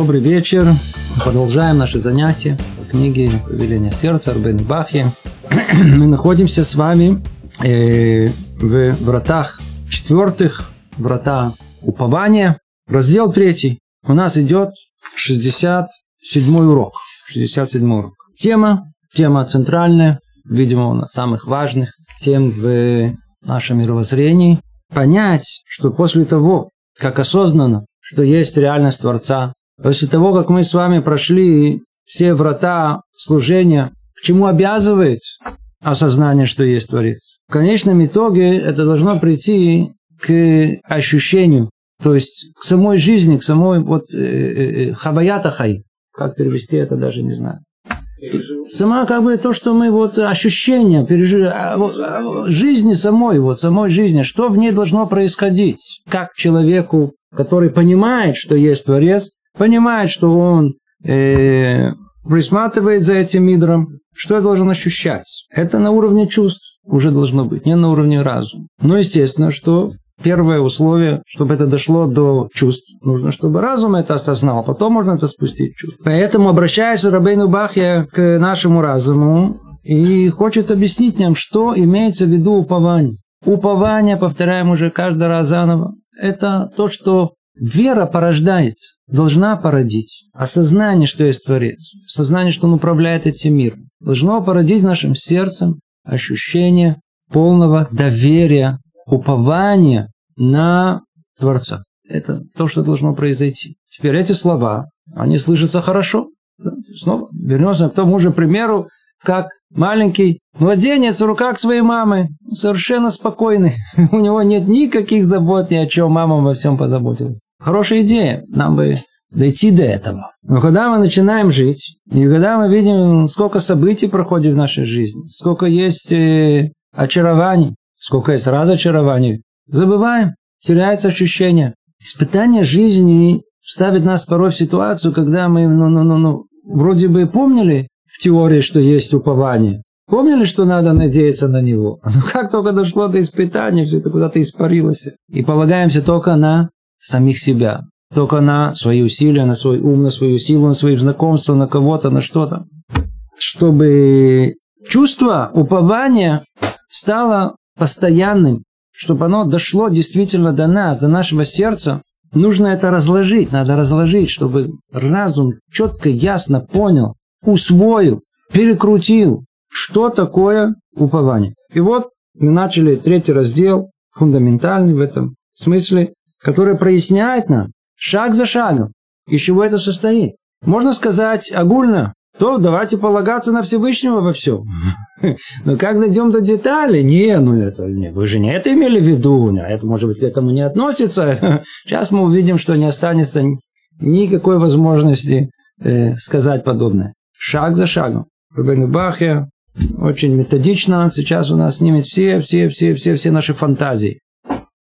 Добрый вечер. Продолжаем наши занятия по книге «Повеление сердца» Арбен Бахи. Мы находимся с вами э, в вратах четвертых, врата упования. Раздел третий. У нас идет 67 урок. 67 урок. Тема, тема центральная, видимо, у нас самых важных тем в нашем мировоззрении. Понять, что после того, как осознанно, что есть реальность Творца, после того, как мы с вами прошли все врата служения, к чему обязывает осознание, что есть Творец. В конечном итоге это должно прийти к ощущению, то есть к самой жизни, к самой вот э, э, э хаваята хай. Как перевести это, даже не знаю. Сама как бы то, что мы вот ощущения пережили, а, а, жизни самой, вот самой жизни, что в ней должно происходить, как человеку, который понимает, что есть Творец, понимает, что он э, присматривает за этим мидром, что я должен ощущать? Это на уровне чувств уже должно быть, не на уровне разума. Но естественно, что первое условие, чтобы это дошло до чувств, нужно, чтобы разум это осознал, потом можно это спустить в чувство. Поэтому обращается Рабейну Бахья к нашему разуму и хочет объяснить нам, что имеется в виду упование. Упование, повторяем уже каждый раз заново, это то, что вера порождает, должна породить. Осознание, что есть Творец, сознание, что Он управляет этим миром, должно породить в нашем сердце ощущение полного доверия упование на Творца. Это то, что должно произойти. Теперь эти слова, они слышатся хорошо. Снова вернемся к тому же примеру, как маленький младенец в руках своей мамы, совершенно спокойный. У него нет никаких забот ни о чем, мама во всем позаботилась. Хорошая идея, нам бы дойти до этого. Но когда мы начинаем жить, и когда мы видим, сколько событий проходит в нашей жизни, сколько есть э, очарований, сколько есть разочарований, забываем, теряется ощущение. Испытание жизни ставит нас порой в ситуацию, когда мы, ну, ну, ну, ну, вроде бы помнили в теории, что есть упование, Помнили, что надо надеяться на него? Но как только дошло до испытания, все это куда-то испарилось. И полагаемся только на самих себя. Только на свои усилия, на свой ум, на свою силу, на свои знакомства, на кого-то, на что-то. Чтобы чувство упования стало постоянным, чтобы оно дошло действительно до нас, до нашего сердца, нужно это разложить, надо разложить, чтобы разум четко, ясно понял, усвоил, перекрутил, что такое упование. И вот мы начали третий раздел, фундаментальный в этом смысле, который проясняет нам шаг за шагом, из чего это состоит. Можно сказать огульно, то давайте полагаться на Всевышнего во всем. Но как дойдем до деталей? Не, ну это, не, вы же не это имели в виду, это, может быть, к этому не относится. Сейчас мы увидим, что не останется никакой возможности э, сказать подобное. Шаг за шагом. Рубен Бахе очень методично сейчас у нас снимет все, все, все, все, все наши фантазии.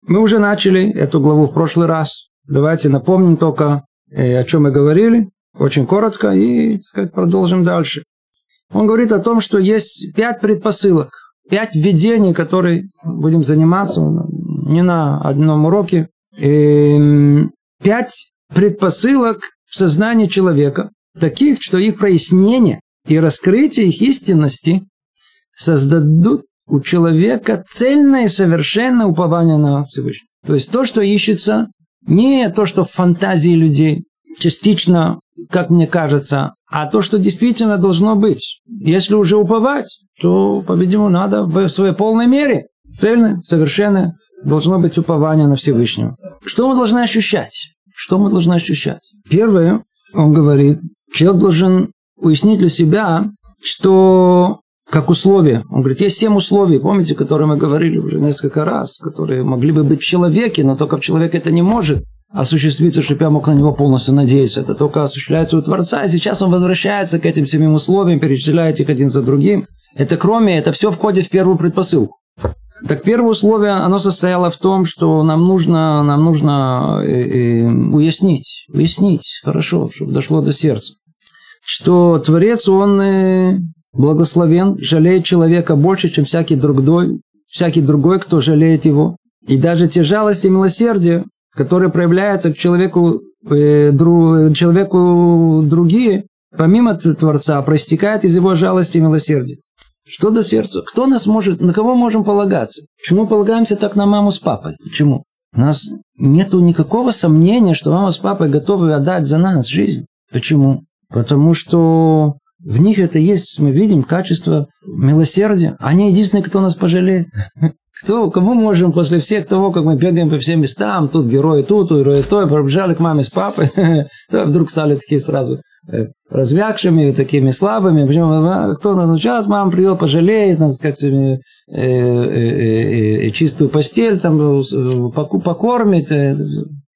Мы уже начали эту главу в прошлый раз. Давайте напомним только, э, о чем мы говорили очень коротко и, так сказать, продолжим дальше. Он говорит о том, что есть пять предпосылок, пять введений, которые будем заниматься не на одном уроке. И эм, пять предпосылок в сознании человека, таких, что их прояснение и раскрытие их истинности создадут у человека цельное и совершенное упование на Всевышнего. То есть то, что ищется, не то, что в фантазии людей, частично как мне кажется, а то, что действительно должно быть. Если уже уповать, то, по-видимому, надо в своей полной мере, цельно, совершенно, должно быть упование на Всевышнего. Что мы должны ощущать? Что мы должны ощущать? Первое, он говорит, человек должен уяснить для себя, что как условие. Он говорит, есть семь условий, помните, которые мы говорили уже несколько раз, которые могли бы быть в человеке, но только в человеке это не может осуществиться, чтобы я мог на него полностью надеяться. Это только осуществляется у Творца, и сейчас он возвращается к этим семим условиям, перечисляет их один за другим. Это кроме, это все входит в первую предпосылку. Так первое условие, оно состояло в том, что нам нужно, нам нужно э, э, уяснить, уяснить, хорошо, чтобы дошло до сердца, что Творец, он э, благословен, жалеет человека больше, чем всякий другой, всякий другой, кто жалеет его. И даже те жалости и милосердия, которые проявляются к человеку э, дру, человеку другие, помимо Творца, проистекает из его жалости и милосердия. Что до сердца? Кто нас может, на кого можем полагаться? Почему полагаемся так на маму с папой? Почему? У нас нет никакого сомнения, что мама с папой готовы отдать за нас жизнь. Почему? Потому что в них это есть, мы видим, качество милосердия. Они единственные, кто нас пожалеет. Кто, кому можем после всех того, как мы бегаем по всем местам, тут герои тут, герои то, пробежали к маме с папой, то вдруг стали такие сразу э, развякшими, такими слабыми. Почему? Кто нас ну, сейчас мама придет, пожалеет, надо сказать, э, э, чистую постель там покормит,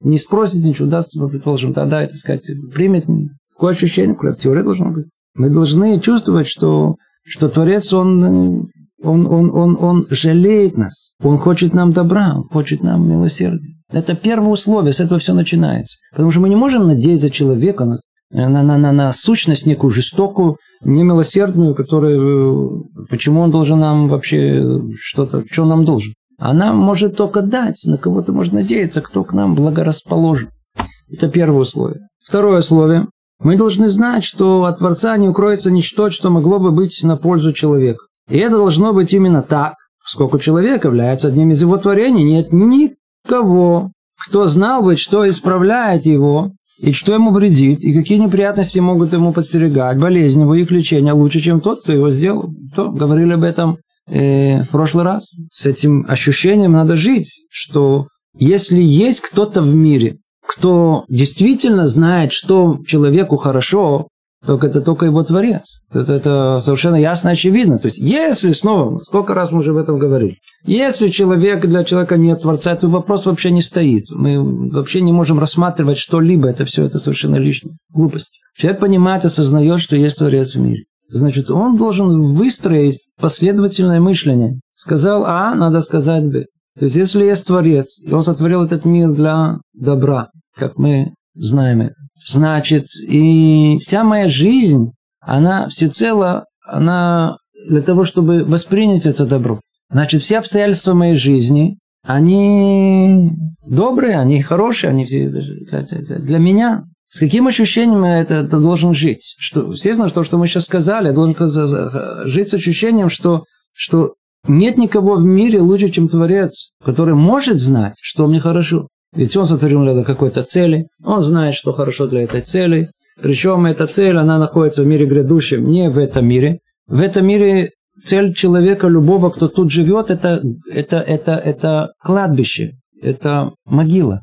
не спросит ничего, даст, предположим, тогда, это сказать, примет. Такое ощущение, в теории должно быть. Мы должны чувствовать, что, что Творец, он он, он, он, он жалеет нас. Он хочет нам добра, он хочет нам милосердия. Это первое условие, с этого все начинается. Потому что мы не можем надеяться человека на, на, на, на, на сущность некую жестокую, немилосердную, которая... Почему он должен нам вообще что-то... Что он нам должен? А нам может только дать, на кого-то можно надеяться, кто к нам благорасположен. Это первое условие. Второе условие. Мы должны знать, что от Творца не укроется ничто, что могло бы быть на пользу человека. И это должно быть именно так, поскольку человек является одним из его творений. Нет никого, кто знал бы, что исправляет его, и что ему вредит, и какие неприятности могут ему подстерегать, болезни, его их лечение лучше, чем тот, кто его сделал. То говорили об этом э, в прошлый раз. С этим ощущением надо жить, что если есть кто-то в мире, кто действительно знает, что человеку хорошо, только это только его творец. Это, это совершенно ясно, очевидно. То есть, если снова, сколько раз мы уже об этом говорили, если человек для человека нет творца, то вопрос вообще не стоит. Мы вообще не можем рассматривать что-либо. Это все это совершенно лишнее. Глупость. Человек понимает, осознает, что есть творец в мире. Значит, он должен выстроить последовательное мышление. Сказал А, надо сказать Б. То есть, если есть Творец, и Он сотворил этот мир для добра, как мы знаем это. Значит, и вся моя жизнь, она всецело, она для того, чтобы воспринять это добро. Значит, все обстоятельства моей жизни, они добрые, они хорошие, они все для, меня. С каким ощущением это, это должен жить? Что, естественно, то, что мы сейчас сказали, я должен жить с ощущением, что, что нет никого в мире лучше, чем Творец, который может знать, что мне хорошо. Ведь он сотворил для какой-то цели, он знает, что хорошо для этой цели. Причем эта цель, она находится в мире грядущем, не в этом мире. В этом мире цель человека, любого, кто тут живет, это, это, это, это кладбище, это могила.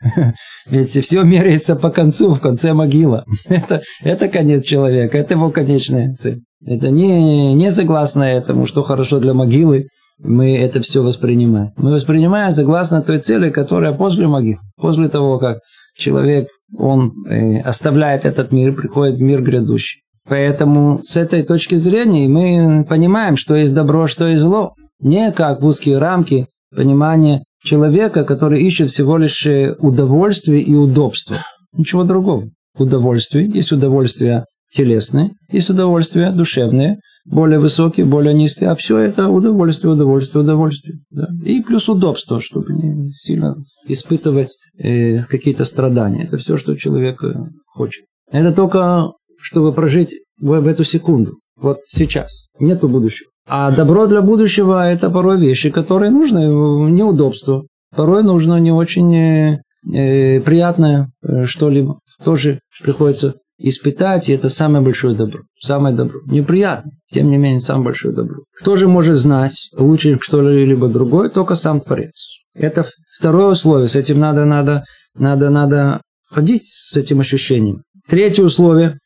Ведь все меряется по концу, в конце могила. Это, это конец человека, это его конечная цель. Это не, не согласно этому, что хорошо для могилы, мы это все воспринимаем. Мы воспринимаем согласно той цели, которая после могил, после того, как человек, он э, оставляет этот мир, приходит в мир грядущий. Поэтому с этой точки зрения мы понимаем, что есть добро, что есть зло. Не как в узкие рамки понимания человека, который ищет всего лишь э, удовольствие и удобство. Ничего другого. Удовольствие. Есть удовольствие телесное, есть удовольствие душевное, более высокие, более низкие, а все это удовольствие, удовольствие, удовольствие. Да? И плюс удобство, чтобы не сильно испытывать э, какие-то страдания. Это все, что человек э, хочет. Это только, чтобы прожить в, в эту секунду, вот сейчас. Нету будущего. А добро для будущего – это порой вещи, которые нужны, неудобство. Порой нужно не очень э, э приятное э, что-либо. Тоже приходится испытать, и это самое большое добро. Самое добро. Неприятно, тем не менее, самое большое добро. Кто же может знать лучше что-либо другое? Только сам Творец. Это второе условие. С этим надо, надо, надо, надо ходить с этим ощущением. Третье условие,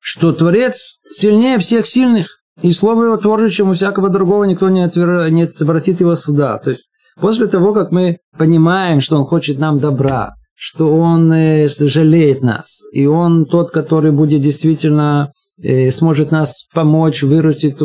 что Творец сильнее всех сильных, и слово его творче, чем у всякого другого, никто не, отвер... не обратит его сюда. То есть, после того, как мы понимаем, что он хочет нам добра, что он э, жалеет нас, и он тот, который будет действительно э, сможет нас помочь, выручить.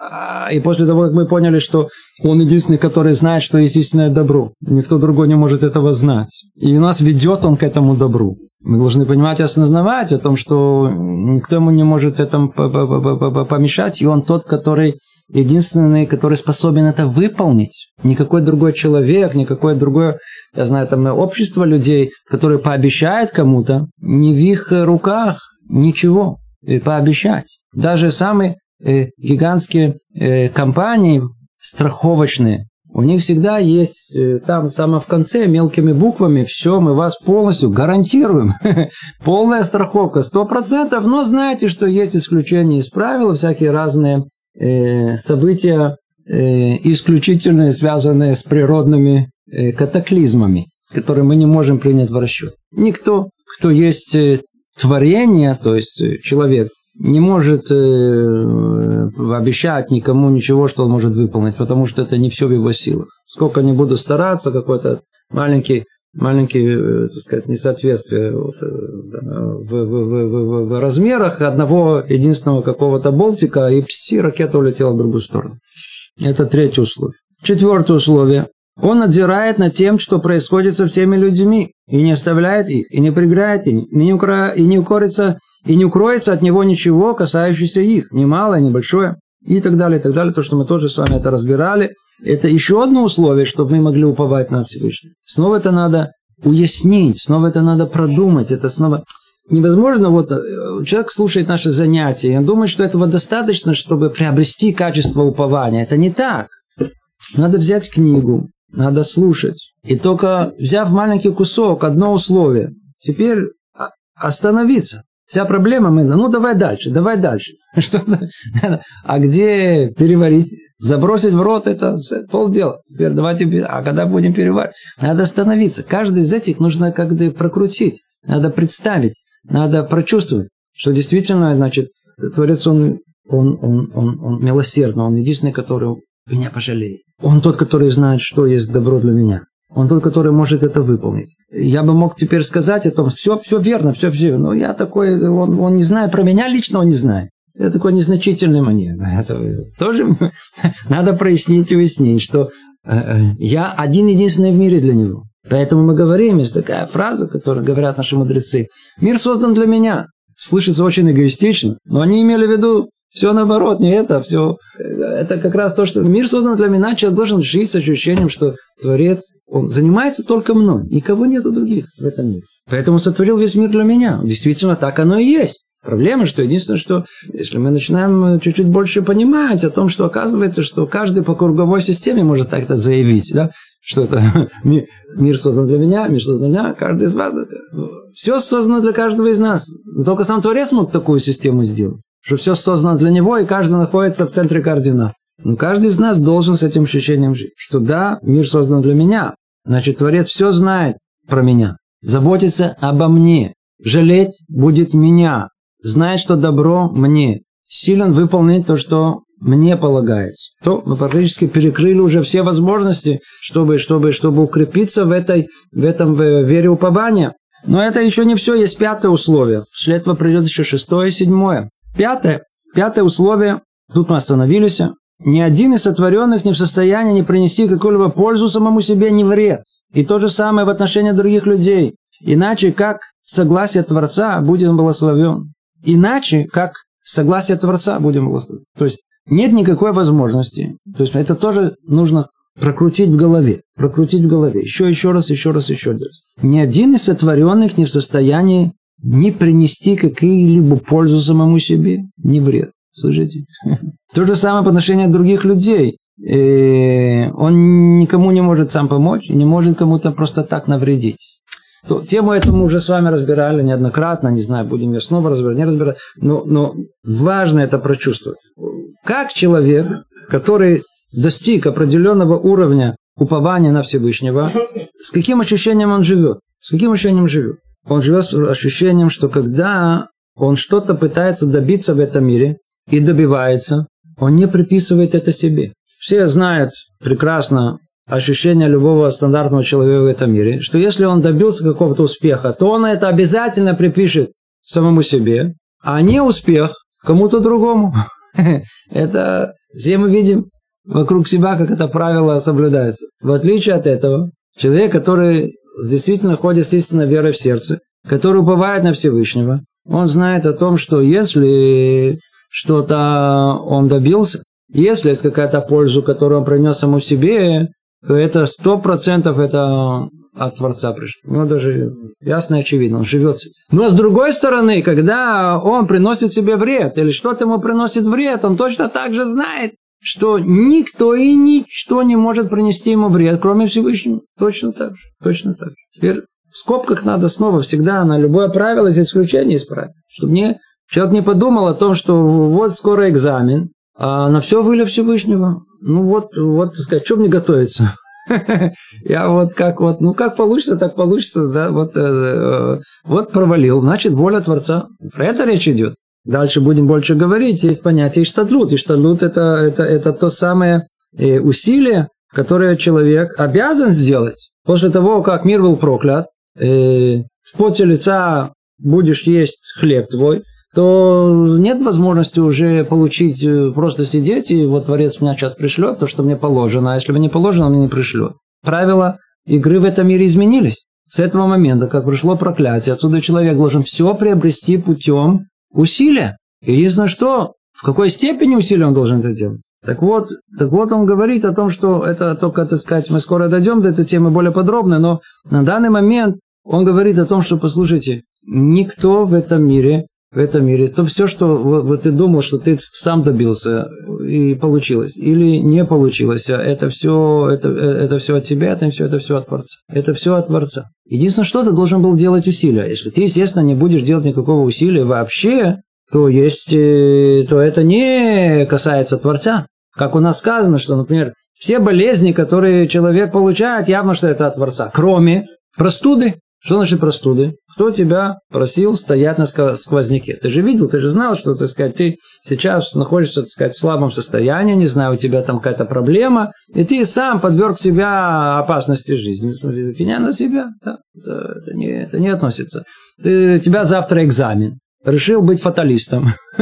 А, и после того, как мы поняли, что он единственный, который знает, что есть истинное добро, никто другой не может этого знать. И нас ведет он к этому добру. Мы должны понимать и осознавать о том, что никто ему не может этому помешать, и он тот, который единственный, который способен это выполнить. Никакой другой человек, никакое другое, я знаю, там общество людей, которые пообещают кому-то, не в их руках ничего и пообещать. Даже самые э, гигантские э, компании страховочные, у них всегда есть э, там самое в конце мелкими буквами все, мы вас полностью гарантируем. Полная страховка, сто процентов, но знаете, что есть исключения из правил, всякие разные э, события, э, исключительно связанные с природными э, катаклизмами, которые мы не можем принять в расчет. Никто, кто есть э, творение, то есть э, человек, не может э, обещать никому ничего, что он может выполнить, потому что это не все в его силах. Сколько не буду стараться, какой-то маленький маленькие, э, так сказать, несоответствия вот, э, в, в, в, в, размерах одного единственного какого-то болтика, и пси, ракета улетела в другую сторону. Это третье условие. Четвертое условие. Он надзирает над тем, что происходит со всеми людьми, и не оставляет их, и не приграет им, и не, укро... и не укорится, и не укроется от него ничего, касающееся их, ни малое, ни большое, и так далее, и так далее. То, что мы тоже с вами это разбирали, это еще одно условие, чтобы мы могли уповать на Всевышнего. Снова это надо уяснить, снова это надо продумать, это снова... Невозможно, вот э, человек слушает наши занятия, и он думает, что этого достаточно, чтобы приобрести качество упования. Это не так. Надо взять книгу, надо слушать. И только взяв маленький кусок, одно условие, теперь остановиться. Вся проблема мы, ну давай дальше, давай дальше. Что а где переварить? Забросить в рот это полдела. Теперь давайте, а когда будем переваривать? Надо остановиться. Каждый из этих нужно как-то прокрутить. Надо представить, надо прочувствовать, что действительно, значит, Творец, он, он, он, он, он милосердный, он единственный, который меня пожалеет. Он тот, который знает, что есть добро для меня. Он тот, который может это выполнить. Я бы мог теперь сказать о том, все, все верно, все, все. Но я такой, он, он не знает, про меня лично он не знает. Я такой незначительный мне. Это тоже надо прояснить и уяснить, что э, э, я один единственный в мире для него. Поэтому мы говорим, есть такая фраза, которую говорят наши мудрецы. Мир создан для меня. Слышится очень эгоистично, но они имели в виду все наоборот, не это, все. Это как раз то, что мир создан для меня, человек должен жить с ощущением, что Творец, он занимается только мной, никого нету других в этом мире. Поэтому сотворил весь мир для меня. Действительно, так оно и есть. Проблема, что единственное, что если мы начинаем чуть-чуть больше понимать о том, что оказывается, что каждый по круговой системе может так-то заявить, да, что это мир создан для меня, мир создан для меня, каждый из вас. Все создано для каждого из нас. Только сам Творец мог такую систему сделать что все создано для него, и каждый находится в центре координат. Но каждый из нас должен с этим ощущением жить, что да, мир создан для меня, значит, Творец все знает про меня, заботится обо мне, жалеть будет меня, знает, что добро мне, силен выполнить то, что мне полагается. То мы практически перекрыли уже все возможности, чтобы, чтобы, чтобы укрепиться в, этой, в этом вере упования. Но это еще не все, есть пятое условие. Этого придет еще шестое и седьмое. Пятое. Пятое условие. Тут мы остановились. Ни один из сотворенных не в состоянии не принести какую-либо пользу самому себе, ни вред. И то же самое в отношении других людей. Иначе как согласие Творца будем благословен. Иначе как согласие Творца будем благословен. То есть нет никакой возможности. То есть это тоже нужно прокрутить в голове. Прокрутить в голове. Еще, еще раз, еще раз, еще раз. Ни один из сотворенных не в состоянии не принести какие-либо пользу самому себе, не вред. Слышите? То же самое по отношению других людей. И э, он никому не может сам помочь, не может кому-то просто так навредить. То, тему эту мы уже с вами разбирали неоднократно, не знаю, будем ее снова разбирать, не разбирать, но, но важно это прочувствовать. Как человек, который достиг определенного уровня упования на Всевышнего, с каким ощущением он живет? С каким ощущением живет? Он живет с ощущением, что когда он что-то пытается добиться в этом мире и добивается, он не приписывает это себе. Все знают прекрасно ощущение любого стандартного человека в этом мире, что если он добился какого-то успеха, то он это обязательно припишет самому себе, а не успех кому-то другому. Это все мы видим вокруг себя, как это правило соблюдается. В отличие от этого, человек, который действительно ходит с истинной верой в сердце, который уповает на Всевышнего, он знает о том, что если что-то он добился, Если есть какая-то польза, которую он принес саму себе, то это сто процентов это от Творца пришло. Ну, даже ясно и очевидно, он живет с этим. Но с другой стороны, когда он приносит себе вред, или что-то ему приносит вред, он точно так же знает, что никто и ничто не может принести ему вред, кроме Всевышнего. Точно так же. Точно так же. Теперь в скобках надо снова всегда на любое правило здесь исключение исправить. Чтобы не, человек не подумал о том, что вот скоро экзамен, а на все воля Всевышнего. Ну вот, вот, сказать, что мне готовиться? Я вот как вот, ну как получится, так получится, да, вот, э, э, вот провалил, значит, воля Творца. Про это речь идет. Дальше будем больше говорить, есть понятие иштадлут. Иштадлут это, это, это то самое э, усилие, которое человек обязан сделать после того, как мир был проклят, э, в поте лица будешь есть хлеб твой, то нет возможности уже получить, э, просто сидеть, и вот Творец меня сейчас пришлет, то, что мне положено, а если бы не положено, мне не пришлет. Правила игры в этом мире изменились. С этого момента, как пришло проклятие, отсюда человек должен все приобрести путем усилия. И единственное что, в какой степени усилия он должен это делать. Так вот, так вот он говорит о том, что это только, так сказать, мы скоро дойдем до этой темы более подробно, но на данный момент он говорит о том, что, послушайте, никто в этом мире, в этом мире, то все, что вот ты думал, что ты сам добился и получилось, или не получилось, а это все, это, это все от тебя, это все, это все от Творца. Это все от Творца. Единственное, что ты должен был делать усилия. Если ты, естественно, не будешь делать никакого усилия вообще, то есть, э, то это не касается Творца. Как у нас сказано, что, например, все болезни, которые человек получает, явно, что это от Творца, кроме простуды. Что значит простуды? Кто тебя просил стоять на сквозняке? Ты же видел, ты же знал, что, так сказать, ты сейчас находишься, так сказать, в слабом состоянии, не знаю, у тебя там какая-то проблема, и ты сам подверг себя опасности жизни. Виня на себя, да, это, это, не, это не относится. Ты, у тебя завтра экзамен решил быть фаталистом.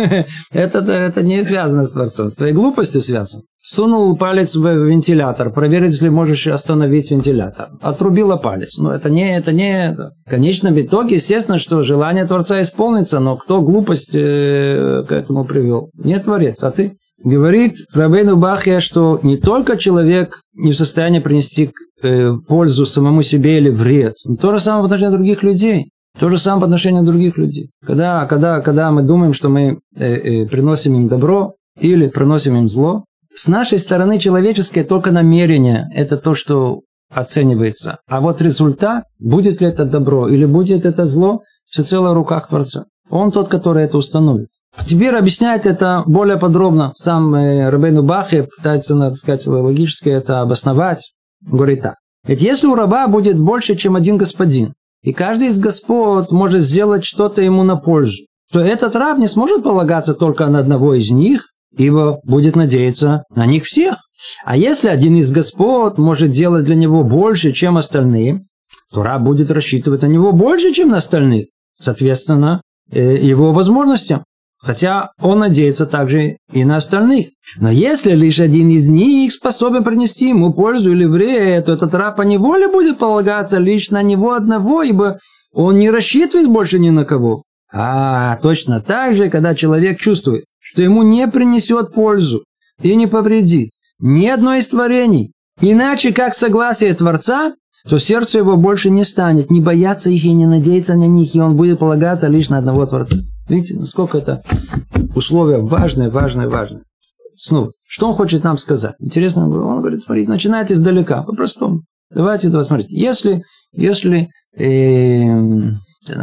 это, это не связано с Творцом, с твоей глупостью связано. Сунул палец в вентилятор, проверить, если можешь остановить вентилятор. Отрубила палец. Но это не это. Не это. В конечном итоге, естественно, что желание Творца исполнится, но кто глупость э, к этому привел? Не Творец, а ты. Говорит Рабейну Бахья, что не только человек не в состоянии принести э, пользу самому себе или вред, но то же самое в отношении других людей. То же самое по отношению других людей. Когда, когда, когда мы думаем, что мы э, э, приносим им добро или приносим им зло, с нашей стороны человеческое только намерение – это то, что оценивается. А вот результат, будет ли это добро или будет это зло, всецело в руках Творца. Он тот, который это установит. Теперь объясняет это более подробно. Сам э, Рабейну Бахе пытается, надо сказать, логически это обосновать. Говорит так. Ведь если у раба будет больше, чем один господин, и каждый из господ может сделать что-то ему на пользу, то этот раб не сможет полагаться только на одного из них, ибо будет надеяться на них всех. А если один из господ может делать для него больше, чем остальные, то раб будет рассчитывать на него больше, чем на остальных, соответственно, э, его возможностям. Хотя он надеется также и на остальных. Но если лишь один из них способен принести ему пользу или вред, то этот раб по неволе будет полагаться лишь на него одного, ибо он не рассчитывает больше ни на кого. А точно так же, когда человек чувствует, что ему не принесет пользу и не повредит ни одно из творений, иначе как согласие Творца, то сердце его больше не станет не бояться их и не надеяться на них, и он будет полагаться лишь на одного Творца. Видите, насколько это условие важное, важное, важное. Снова, что он хочет нам сказать? Интересно, он говорит, смотрите, начинайте издалека, по-простому. Давайте это смотрите. Если, если, э,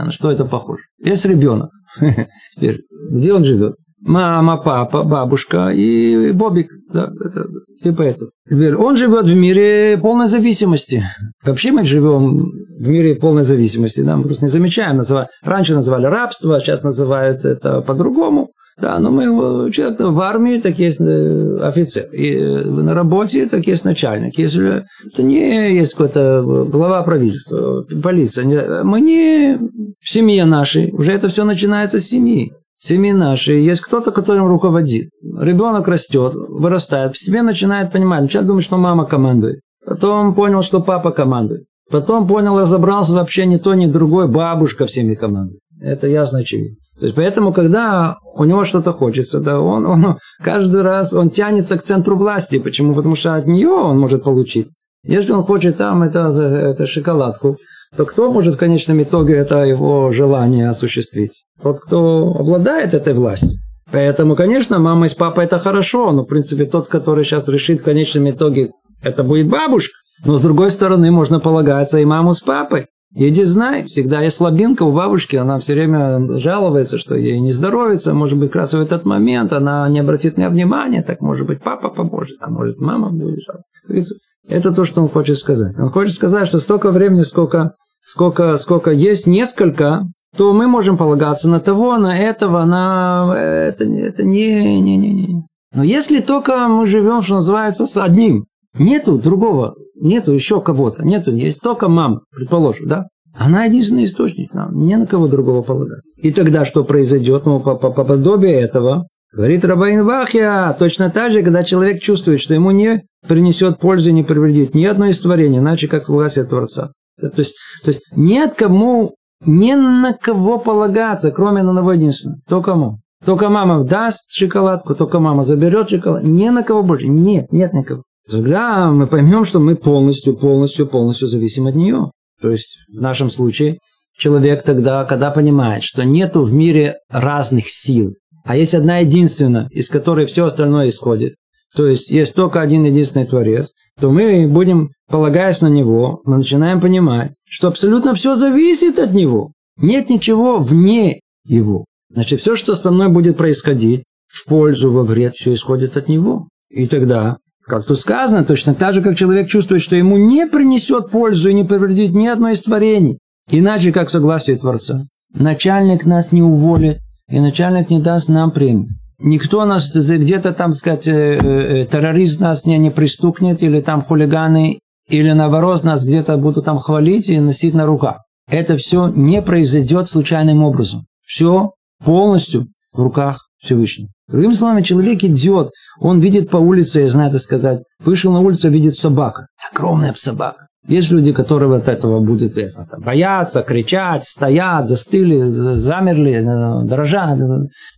что это похоже? Есть ребенок, где он живет? Мама, папа, бабушка и Бобик. Да, это, типа. Теперь он живет в мире полной зависимости. Вообще мы живем в мире полной зависимости. Да? Мы просто не замечаем. Называли, раньше называли рабство, сейчас называют это по-другому. Да, но мы человек в армии, так есть э, офицер. И э, на работе, так есть начальник. Если это не есть какой-то глава правительства, полиция. Мы не в семье нашей. Уже это все начинается с семьи семьи нашей есть кто-то, которым руководит. Ребенок растет, вырастает, постепенно начинает понимать. Сначала думает, что мама командует. Потом понял, что папа командует. Потом понял, разобрался вообще ни то, ни другое, бабушка всеми командует. Это ясно очевидно. То есть, поэтому, когда у него что-то хочется, да, он, он каждый раз он тянется к центру власти. Почему? Потому что от нее он может получить. Если он хочет там это, это шоколадку, то кто может в конечном итоге это его желание осуществить? Тот, кто обладает этой властью. Поэтому, конечно, мама с папой это хорошо, но, в принципе, тот, который сейчас решит в конечном итоге, это будет бабушка. Но, с другой стороны, можно полагаться и маму с папой. Иди знай, всегда есть слабинка у бабушки, она все время жалуется, что ей не здоровится, может быть, как раз в этот момент она не обратит мне внимания, так может быть папа поможет, а может мама будет жаловаться. Это то, что он хочет сказать. Он хочет сказать, что столько времени, сколько, сколько, сколько есть несколько, то мы можем полагаться на того, на этого, на это, это не, не, не, не. Но если только мы живем, что называется, с одним, нету другого, нету еще кого-то, нету, есть только мама, предположим, да? Она единственный источник, нам не на кого другого полагать. И тогда что произойдет? Ну, по, по, по подобию этого, говорит Рабаин Вахья, точно так же, когда человек чувствует, что ему не принесет пользы, не привредит ни одно из творений, иначе как согласие Творца. То есть, то есть нет кому, не на кого полагаться, кроме на одного единственного. Только кому? Только мама даст шоколадку, только мама заберет шоколад. Не на кого больше. Нет, нет никого. Тогда мы поймем, что мы полностью, полностью, полностью зависим от нее. То есть в нашем случае человек тогда, когда понимает, что нету в мире разных сил, а есть одна единственная, из которой все остальное исходит, то есть есть только один единственный Творец, то мы будем, полагаясь на Него, мы начинаем понимать, что абсолютно все зависит от Него. Нет ничего вне Его. Значит, все, что со мной будет происходить, в пользу, во вред, все исходит от Него. И тогда, как тут сказано, точно так же, как человек чувствует, что ему не принесет пользу и не повредит ни одно из творений, иначе как согласие Творца. Начальник нас не уволит, и начальник не даст нам премию никто нас где-то там, сказать, э, э, террорист нас не, не пристукнет, или там хулиганы, или наоборот нас где-то будут там хвалить и носить на руках. Это все не произойдет случайным образом. Все полностью в руках Всевышнего. Другими словами, человек идет, он видит по улице, я знаю это сказать, вышел на улицу, видит собака. Огромная собака. Есть люди, которые вот этого будут там, бояться, кричать, стоят, застыли, замерли, э, дрожат.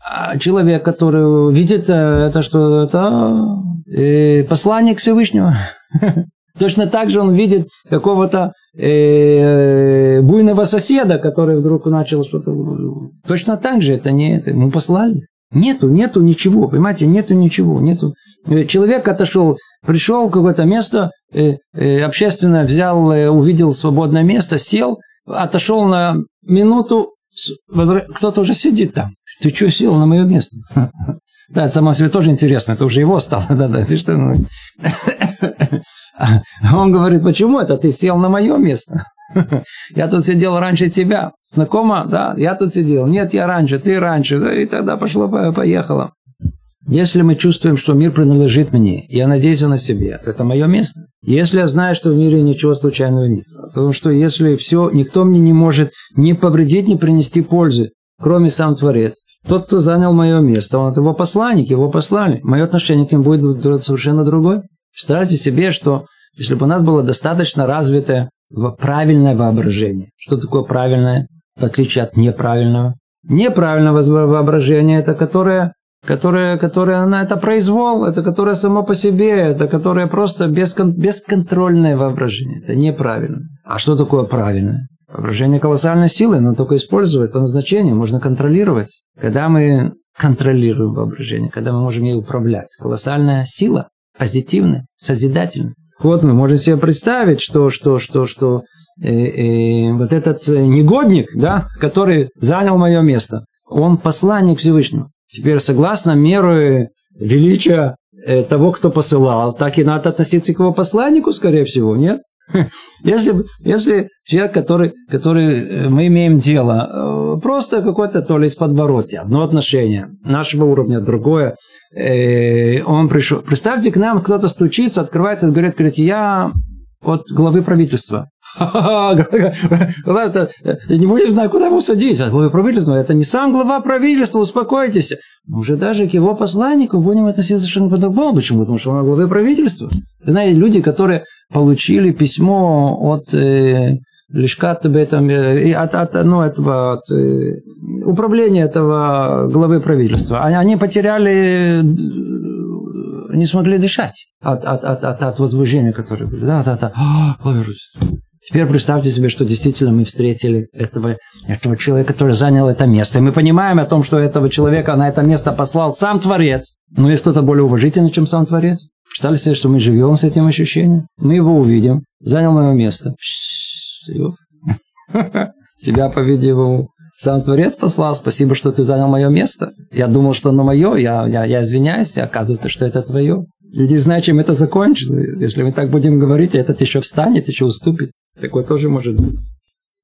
А человек, который видит э, это, что это э, посланник Всевышнего. Точно так же он видит какого-то буйного соседа, который вдруг начал что-то... Точно так же это не это. Ему послали. Нету, нету ничего, понимаете, нету ничего, нету. Человек отошел, пришел в какое-то место, э, э, общественно взял, э, увидел свободное место, сел, отошел на минуту, кто-то уже сидит там. Ты что сел на мое место? Да, это само себе тоже интересно, это уже его стало. Да, да, ты что? Ну? Он говорит, почему это ты сел на мое место? Я тут сидел раньше тебя. Знакомо? Да, я тут сидел. Нет, я раньше, ты раньше. Да, и тогда пошло, поехало. Если мы чувствуем, что мир принадлежит мне, я надеюсь на себе, то это мое место. Если я знаю, что в мире ничего случайного нет, потому что если все, никто мне не может ни повредить, ни принести пользы, кроме сам Творец. Тот, кто занял мое место, он его посланник, его послали. Мое отношение к ним будет совершенно другое. Представьте себе, что если бы у нас было достаточно развитое правильное воображение. Что такое правильное, в отличие от неправильного? Неправильное воображение – это которое, которое, которое она, это произвол, это которое само по себе, это которое просто бескон, бесконтрольное воображение. Это неправильно. А что такое правильное? Воображение колоссальной силы, но только использовать по назначению, можно контролировать. Когда мы контролируем воображение, когда мы можем ей управлять, колоссальная сила, позитивная, созидательная. Вот мы можем себе представить, что, что, что, что э, э, вот этот э, негодник, да, который занял мое место, он посланник Всевышнего. Теперь, согласно меры величия э, того, кто посылал, так и надо относиться к его посланнику, скорее всего, нет? Если, если человек, который, который э, мы имеем дело, э, просто какой-то то ли из подворотня, одно отношение, нашего уровня, другое, э, он пришел. Представьте, к нам кто-то стучится, открывается, говорит, говорит, я от главы правительства. Не будем знать, куда его садить. А главы правительства, это не сам глава правительства, успокойтесь. Уже даже к его посланнику будем относиться совершенно по-другому. Почему? Потому что он главы правительства. Знаете, люди, которые получили письмо от, э, лишкат об этом, э, от, от, ну, этого, от, э, управления этого главы правительства. Они потеряли, не смогли дышать от, от, от, от, от возбуждения, которое было. Да, да, да. Теперь представьте себе, что действительно мы встретили этого, этого человека, который занял это место. И мы понимаем о том, что этого человека на это место послал сам Творец. Но есть кто-то более уважительный, чем сам Творец. Представьте себе, что мы живем с этим ощущением. Мы его увидим. Занял мое место. Тебя, по-видимому, сам Творец послал. Спасибо, что ты занял мое место. Я думал, что оно мое. Я, я, я извиняюсь. Оказывается, что это твое. И не знаю, чем это закончится. Если мы так будем говорить, этот еще встанет, еще уступит. Такое тоже может быть.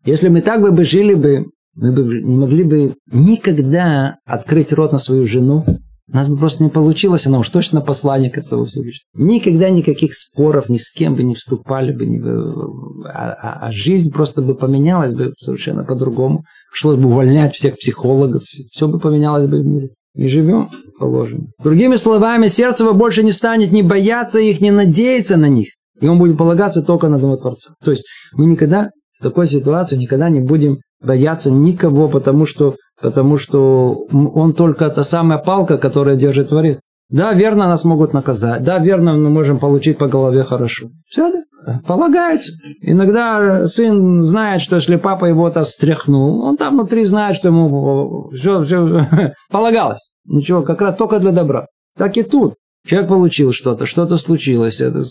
Если мы так бы жили бы, мы бы не могли бы никогда открыть рот на свою жену. У нас бы просто не получилось, она уж точно посланник Отца Всевышнего. Никогда никаких споров ни с кем бы не вступали бы, бы а, а, а жизнь просто бы поменялась бы совершенно по-другому. Пришлось бы увольнять всех психологов, все бы поменялось бы в мире. И живем положим. Другими словами, сердце его больше не станет не бояться их, не надеяться на них. И он будет полагаться только на одного Творца. То есть мы никогда в такой ситуации никогда не будем бояться никого, потому что, потому что он только та самая палка, которая держит Творец. Да, верно, нас могут наказать. Да, верно, мы можем получить по голове хорошо. Все, да, полагается. Иногда сын знает, что если папа его-то встряхнул, он там внутри знает, что ему все, все полагалось. Ничего, как раз только для добра. Так и тут. Человек получил что-то, что-то случилось. Это,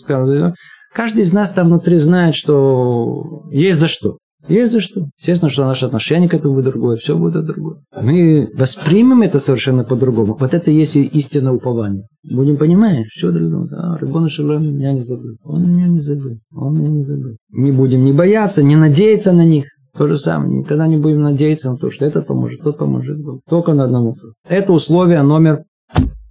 Каждый из нас там внутри знает, что есть за что. Есть за что. Естественно, что наше отношение к этому будет другое, все будет другое. Мы воспримем это совершенно по-другому. Вот это и есть истинное упование. Будем понимать, что другое. Да, Рабон меня не забыл. Он меня не забыл. Он меня не забыл. Не будем не бояться, не надеяться на них. То же самое. Никогда не будем надеяться на то, что этот поможет, тот поможет. Только на одному. Это условие номер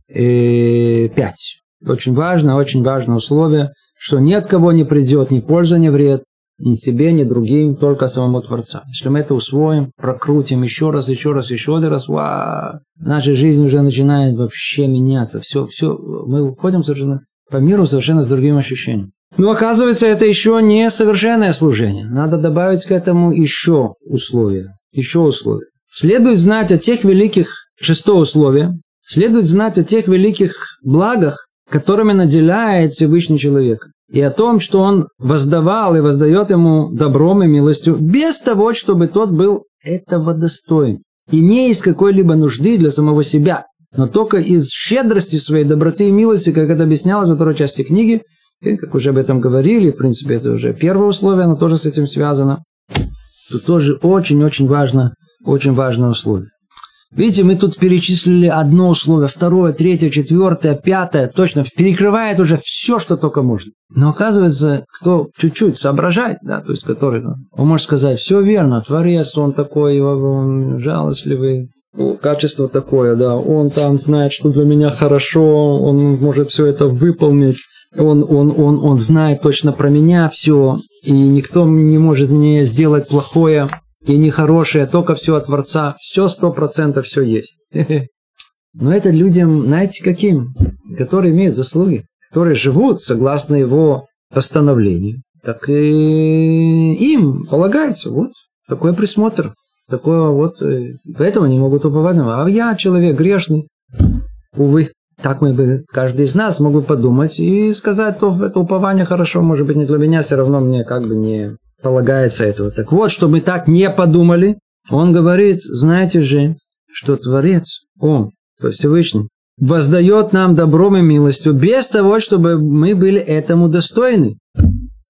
э, пять. Очень важно, очень важное условие – что ни от кого не придет ни польза, ни вред, ни себе, ни другим, только самому Творца. Если мы это усвоим, прокрутим еще раз, еще раз, еще один раз, ва, наша жизнь уже начинает вообще меняться. Все, все, мы уходим совершенно по миру совершенно с другим ощущением. Но оказывается, это еще не совершенное служение. Надо добавить к этому еще условия. Еще условия. Следует знать о тех великих, шестое условие, следует знать о тех великих благах, которыми наделяет Всевышний человека. И о том, что он воздавал и воздает ему добром и милостью, без того, чтобы тот был этого достоин. И не из какой-либо нужды для самого себя, но только из щедрости своей доброты и милости, как это объяснялось во второй части книги, и как уже об этом говорили, в принципе, это уже первое условие, оно тоже с этим связано. Тут тоже очень-очень важно, очень важное условие. Видите, мы тут перечислили одно условие, второе, третье, четвертое, пятое, точно перекрывает уже все, что только можно. Но оказывается, кто чуть-чуть соображает, да, то есть который, он может сказать, все верно, творец, он такой, он жалостливый, качество такое, да, он там знает, что для меня хорошо, он может все это выполнить, он, он, он, он знает точно про меня все, и никто не может мне сделать плохое и нехорошее, только все от Творца, все сто процентов все есть. Но это людям, знаете, каким? Которые имеют заслуги, которые живут согласно его постановлению. Так и им полагается вот такой присмотр, такое вот, э, поэтому они могут уповать А я человек грешный, увы. Так мы бы, каждый из нас мог бы подумать и сказать, то это упование хорошо, может быть, не для меня, все равно мне как бы не, полагается этого. Так вот, чтобы мы так не подумали, он говорит, знаете же, что Творец, Он, то есть Всевышний, воздает нам добром и милостью, без того, чтобы мы были этому достойны.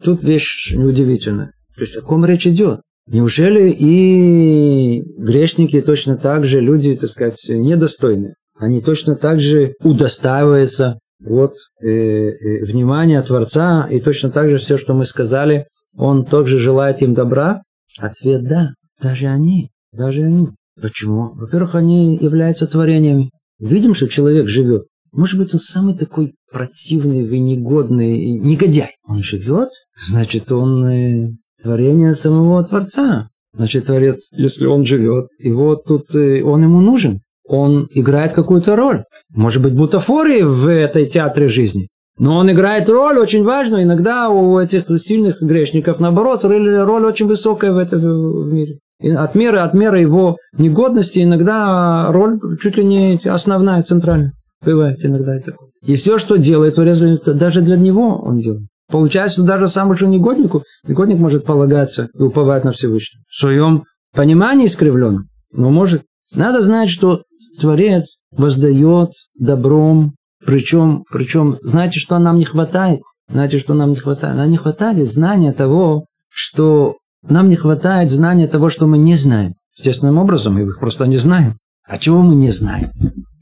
Тут вещь неудивительная. То есть о ком речь идет? Неужели и грешники точно так же, люди, так сказать, недостойны? Они точно так же удостаиваются вот, э, э, внимания Творца, и точно так же все, что мы сказали, он также желает им добра? Ответ – да. Даже они. Даже они. Почему? Во-первых, они являются творениями. Видим, что человек живет. Может быть, он самый такой противный, негодный, негодяй. Он живет, значит, он э, творение самого Творца. Значит, Творец, если он живет, и вот тут э, он ему нужен. Он играет какую-то роль. Может быть, бутафории в этой театре жизни. Но он играет роль очень важную. Иногда у этих сильных грешников, наоборот, роль очень высокая в этом в мире. И от меры, от меры его негодности иногда роль чуть ли не основная, центральная. Бывает иногда и такое. И все, что делает, даже для него он делает. Получается, даже самому же негоднику, негодник может полагаться и уповать на Всевышнего. В своем понимании искривленном, но может. Надо знать, что Творец воздает добром, причем, причем, знаете, что нам не хватает? Знаете, что нам не хватает? Нам не хватает знания того, что нам не хватает знания того, что мы не знаем. Естественным образом, мы их просто не знаем. А чего мы не знаем?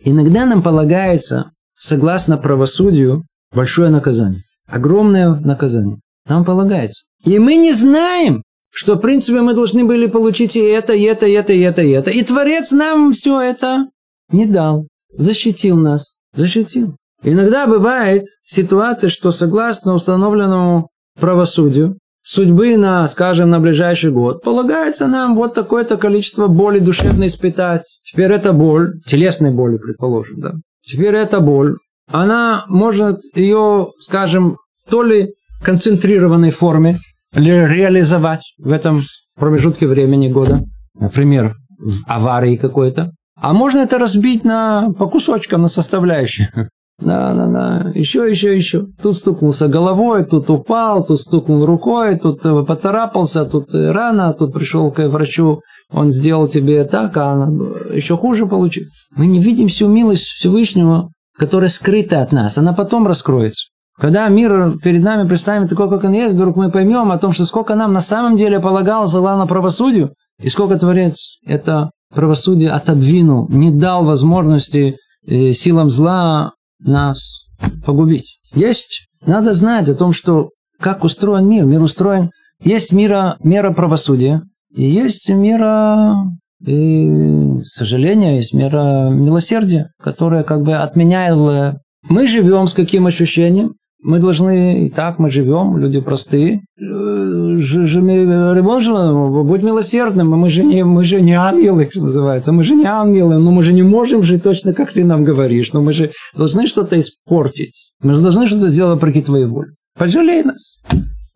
Иногда нам полагается, согласно правосудию, большое наказание. Огромное наказание. Нам полагается. И мы не знаем, что, в принципе, мы должны были получить и это, и это, и это, и это, и это. И Творец нам все это не дал. Защитил нас. Защитил. Иногда бывает ситуация, что согласно установленному правосудию, судьбы на, скажем, на ближайший год, полагается нам вот такое-то количество боли душевно испытать. Теперь эта боль, телесной боли, предположим, да. Теперь эта боль, она может ее, скажем, то ли концентрированной форме реализовать в этом промежутке времени года, например, в аварии какой-то, а можно это разбить на, по кусочкам, на составляющие. Да, да, да. Еще, еще, еще. Тут стукнулся головой, тут упал, тут стукнул рукой, тут э, поцарапался, тут э, рана, тут пришел к врачу, он сделал тебе так, а еще хуже получилось. Мы не видим всю милость Всевышнего, которая скрыта от нас. Она потом раскроется. Когда мир перед нами представим такой, как он есть, вдруг мы поймем о том, что сколько нам на самом деле полагалось на правосудию, и сколько Творец это правосудие отодвинул, не дал возможности э, силам зла нас погубить. Есть, надо знать о том, что как устроен мир. Мир устроен, есть мера, мера правосудия, и есть мера, и, сожаления, есть мера милосердия, которая как бы отменяет... Мы живем с каким ощущением? Мы должны, и так мы живем, люди простые. Рибон будь милосердным, мы же, не, мы же не ангелы, что называется, мы же не ангелы, но мы же не можем жить точно, как ты нам говоришь, но мы же должны что-то испортить, мы же должны что-то сделать против твоей воли. Пожалей нас.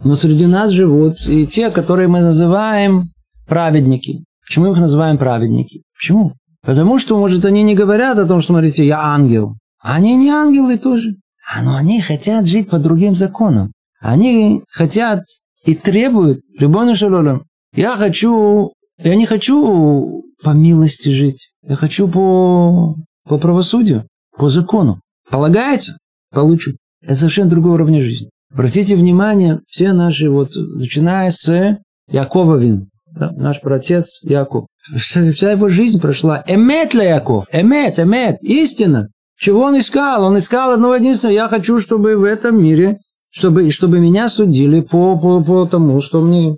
Но среди нас живут и те, которые мы называем праведники. Почему их называем праведники? Почему? Потому что, может, они не говорят о том, что, смотрите, я ангел. Они не ангелы тоже. А, но они хотят жить по другим законам. Они хотят и требуют, Рибону Шалолам, я хочу, я не хочу по милости жить, я хочу по, по правосудию, по закону. Полагается? Получу. Это совершенно другой уровень жизни. Обратите внимание, все наши, вот, начиная с Якова Вин, да, наш протец Яков, вся его жизнь прошла эмет для Яков, эмет, эмет, истина. Чего он искал? Он искал одного единственного. Я хочу, чтобы в этом мире, чтобы, чтобы меня судили по, по, по тому, что мне,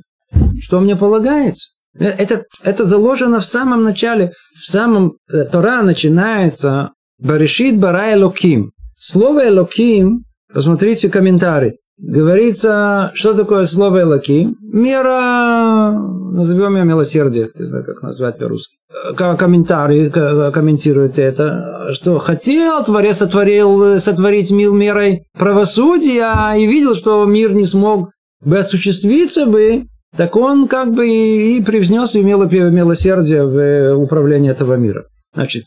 что мне полагается. Это, это заложено в самом начале. В самом э, Тора начинается Баришит Бара Элоким. Слово Элоким, посмотрите комментарий. Говорится, что такое слово Элоки? Мера, назовем ее милосердие, не знаю, как назвать по-русски. Комментарий комментирует это, что хотел Творец сотворил, сотворить мир мерой правосудия и видел, что мир не смог бы осуществиться бы, так он как бы и привнес и милосердие в управление этого мира. Значит,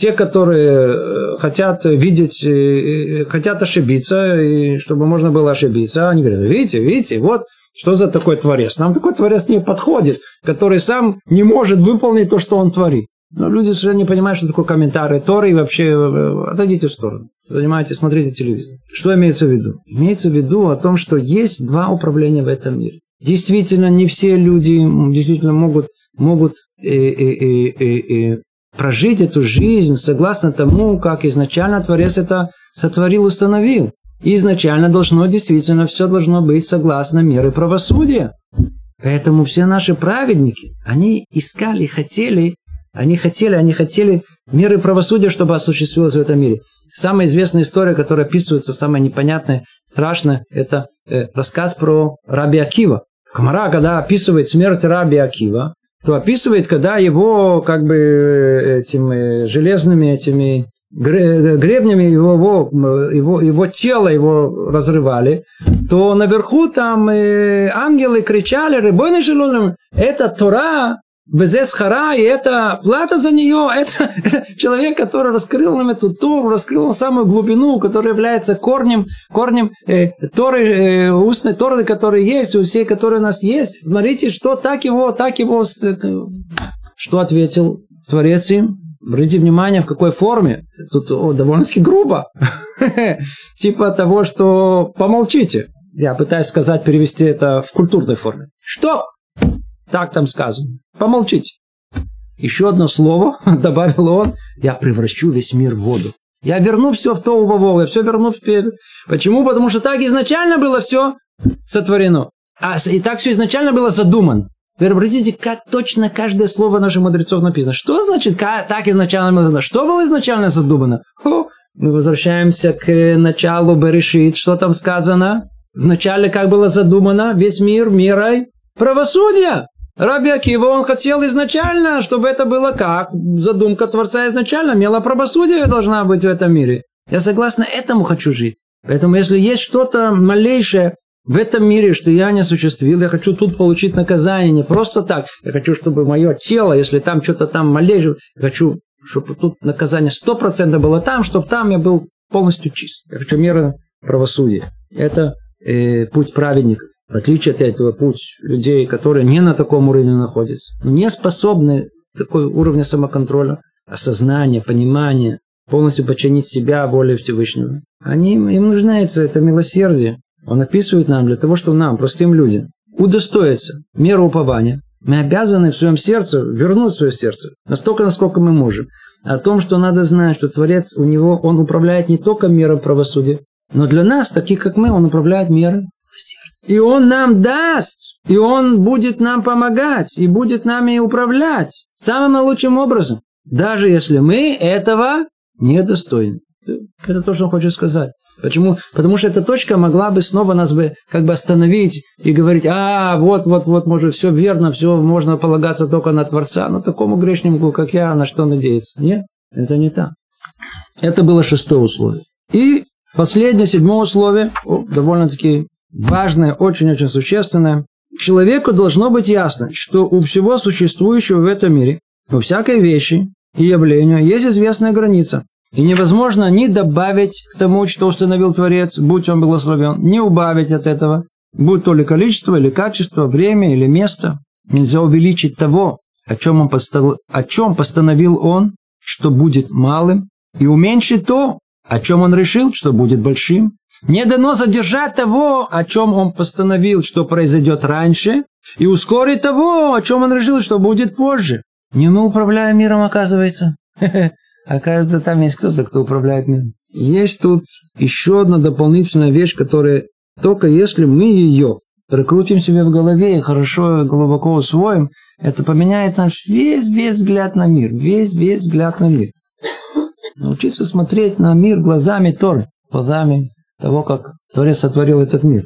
те, которые э, хотят видеть, э, хотят ошибиться, и чтобы можно было ошибиться, они говорят, видите, видите, вот что за такой творец. Нам такой творец не подходит, который сам не может выполнить то, что он творит. Но люди совершенно не понимают, что такое комментарий Торы, и вообще э, отойдите в сторону. Занимайтесь, смотрите телевизор. Что имеется в виду? Имеется в виду о том, что есть два управления в этом мире. Действительно, не все люди действительно могут, могут э, э, э, э, прожить эту жизнь согласно тому, как изначально Творец это сотворил, установил. И изначально должно действительно все должно быть согласно меры правосудия. Поэтому все наши праведники, они искали, хотели, они хотели, они хотели меры правосудия, чтобы осуществилось в этом мире. Самая известная история, которая описывается, самая непонятная, страшная, это э, рассказ про Раби Акива. Камара, когда описывает смерть Раби Акива, то описывает, когда его как бы этими железными этими гребнями его, его, его тело его разрывали, то наверху там э, ангелы кричали, рыбойный желудок, это Тора, Безесхара, и это плата за нее, это человек, который раскрыл нам эту Тору, раскрыл самую глубину, которая является корнем, корнем э, Торы, э, устной Торы, которая есть, у всей, которая у нас есть. Смотрите, что так его, так его, э, что ответил Творец им? Обратите внимание, в какой форме. Тут о, довольно-таки грубо. Типа того, что помолчите. Я пытаюсь сказать, перевести это в культурной форме. Что? Так там сказано. Помолчите. Еще одно слово, добавил он, я превращу весь мир в воду. Я верну все в то убовол, я все верну в пепел. Почему? Потому что так изначально было все сотворено. А и так все изначально было задумано. Теперь обратите, как точно каждое слово наших мудрецов написано. Что значит так изначально было задумано? Что было изначально задумано? Фу, мы возвращаемся к началу Берешит. Что там сказано? В начале как было задумано? Весь мир мирой правосудия. Раби Акива, он хотел изначально, чтобы это было как? Задумка Творца изначально, имела правосудие должна быть в этом мире. Я согласно этому хочу жить. Поэтому если есть что-то малейшее в этом мире, что я не осуществил, я хочу тут получить наказание не просто так. Я хочу, чтобы мое тело, если там что-то там малейшее, я хочу, чтобы тут наказание сто процентов было там, чтобы там я был полностью чист. Я хочу меры правосудия. Это э, путь праведников. В отличие от этого, путь людей, которые не на таком уровне находятся, не способны такой уровня самоконтроля, осознания, понимания, полностью подчинить себя воле Всевышнего. Они, им нужна это милосердие. Он описывает нам для того, чтобы нам, простым людям, удостоиться меры упования. Мы обязаны в своем сердце вернуть свое сердце настолько, насколько мы можем. О том, что надо знать, что Творец у него, он управляет не только миром правосудия, но для нас, таких как мы, он управляет миром и Он нам даст, и Он будет нам помогать, и будет нами управлять самым лучшим образом, даже если мы этого недостойны. Это то, что он хочет сказать. Почему? Потому что эта точка могла бы снова нас бы как бы остановить и говорить, а, вот, вот, вот, может, все верно, все, можно полагаться только на Творца, но такому грешнику, как я, на что надеяться? Нет, это не так. Это было шестое условие. И последнее, седьмое условие, довольно-таки важное, очень-очень существенное. Человеку должно быть ясно, что у всего существующего в этом мире, у всякой вещи и явлению есть известная граница. И невозможно ни добавить к тому, что установил Творец, будь он благословен, ни убавить от этого, будь то ли количество, или качество, время или место. Нельзя увеличить того, о чем, он постал, о чем постановил он, что будет малым, и уменьшить то, о чем он решил, что будет большим. Не дано задержать того, о чем он постановил, что произойдет раньше, и ускорить того, о чем он решил, что будет позже. Не мы управляем миром, оказывается. Оказывается, там есть кто-то, кто управляет миром. Есть тут еще одна дополнительная вещь, которая только если мы ее прокрутим себе в голове и хорошо глубоко усвоим, это поменяет наш весь, весь взгляд на мир. Весь, весь взгляд на мир. Научиться смотреть на мир глазами Торы, глазами того, как Творец сотворил этот мир.